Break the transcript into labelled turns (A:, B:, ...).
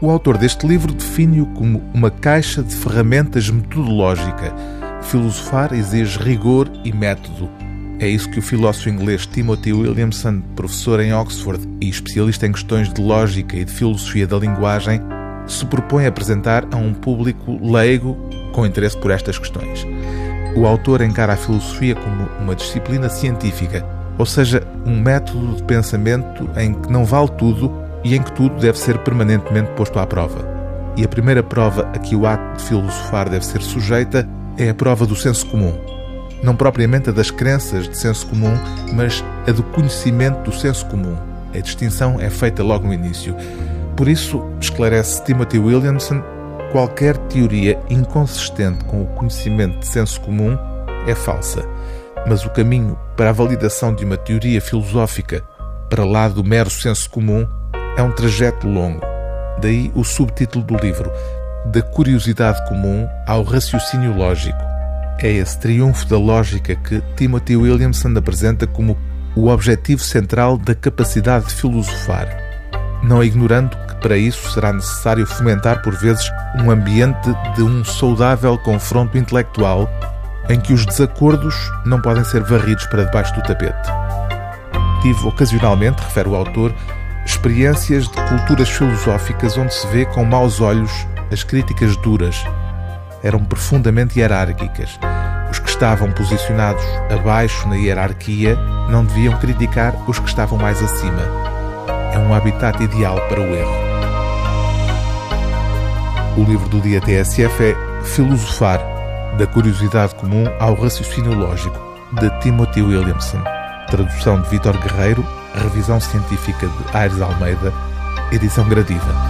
A: O autor deste livro define-o como uma caixa de ferramentas metodológica. Filosofar exige rigor e método. É isso que o filósofo inglês Timothy Williamson, professor em Oxford e especialista em questões de lógica e de filosofia da linguagem, se propõe a apresentar a um público leigo com interesse por estas questões. O autor encara a filosofia como uma disciplina científica, ou seja, um método de pensamento em que não vale tudo e em que tudo deve ser permanentemente posto à prova. E a primeira prova a que o ato de filosofar deve ser sujeita é a prova do senso comum. Não propriamente a das crenças de senso comum, mas a do conhecimento do senso comum. A distinção é feita logo no início. Por isso, esclarece Timothy Williamson, qualquer teoria inconsistente com o conhecimento de senso comum é falsa. Mas o caminho para a validação de uma teoria filosófica para lá do mero senso comum é um trajeto longo. Daí o subtítulo do livro, Da Curiosidade Comum ao Raciocínio Lógico. É esse triunfo da lógica que Timothy Williamson apresenta como o objetivo central da capacidade de filosofar, não ignorando que para isso será necessário fomentar por vezes um ambiente de um saudável confronto intelectual em que os desacordos não podem ser varridos para debaixo do tapete. Tive ocasionalmente, refere o autor, experiências de culturas filosóficas onde se vê com maus olhos as críticas duras. Eram profundamente hierárquicas. Os que estavam posicionados abaixo na hierarquia não deviam criticar os que estavam mais acima. É um habitat ideal para o erro. O livro do dia TSF é Filosofar, da curiosidade comum ao raciocínio lógico, de Timothy Williamson. Tradução de Vitor Guerreiro, revisão científica de Aires Almeida, edição gradiva.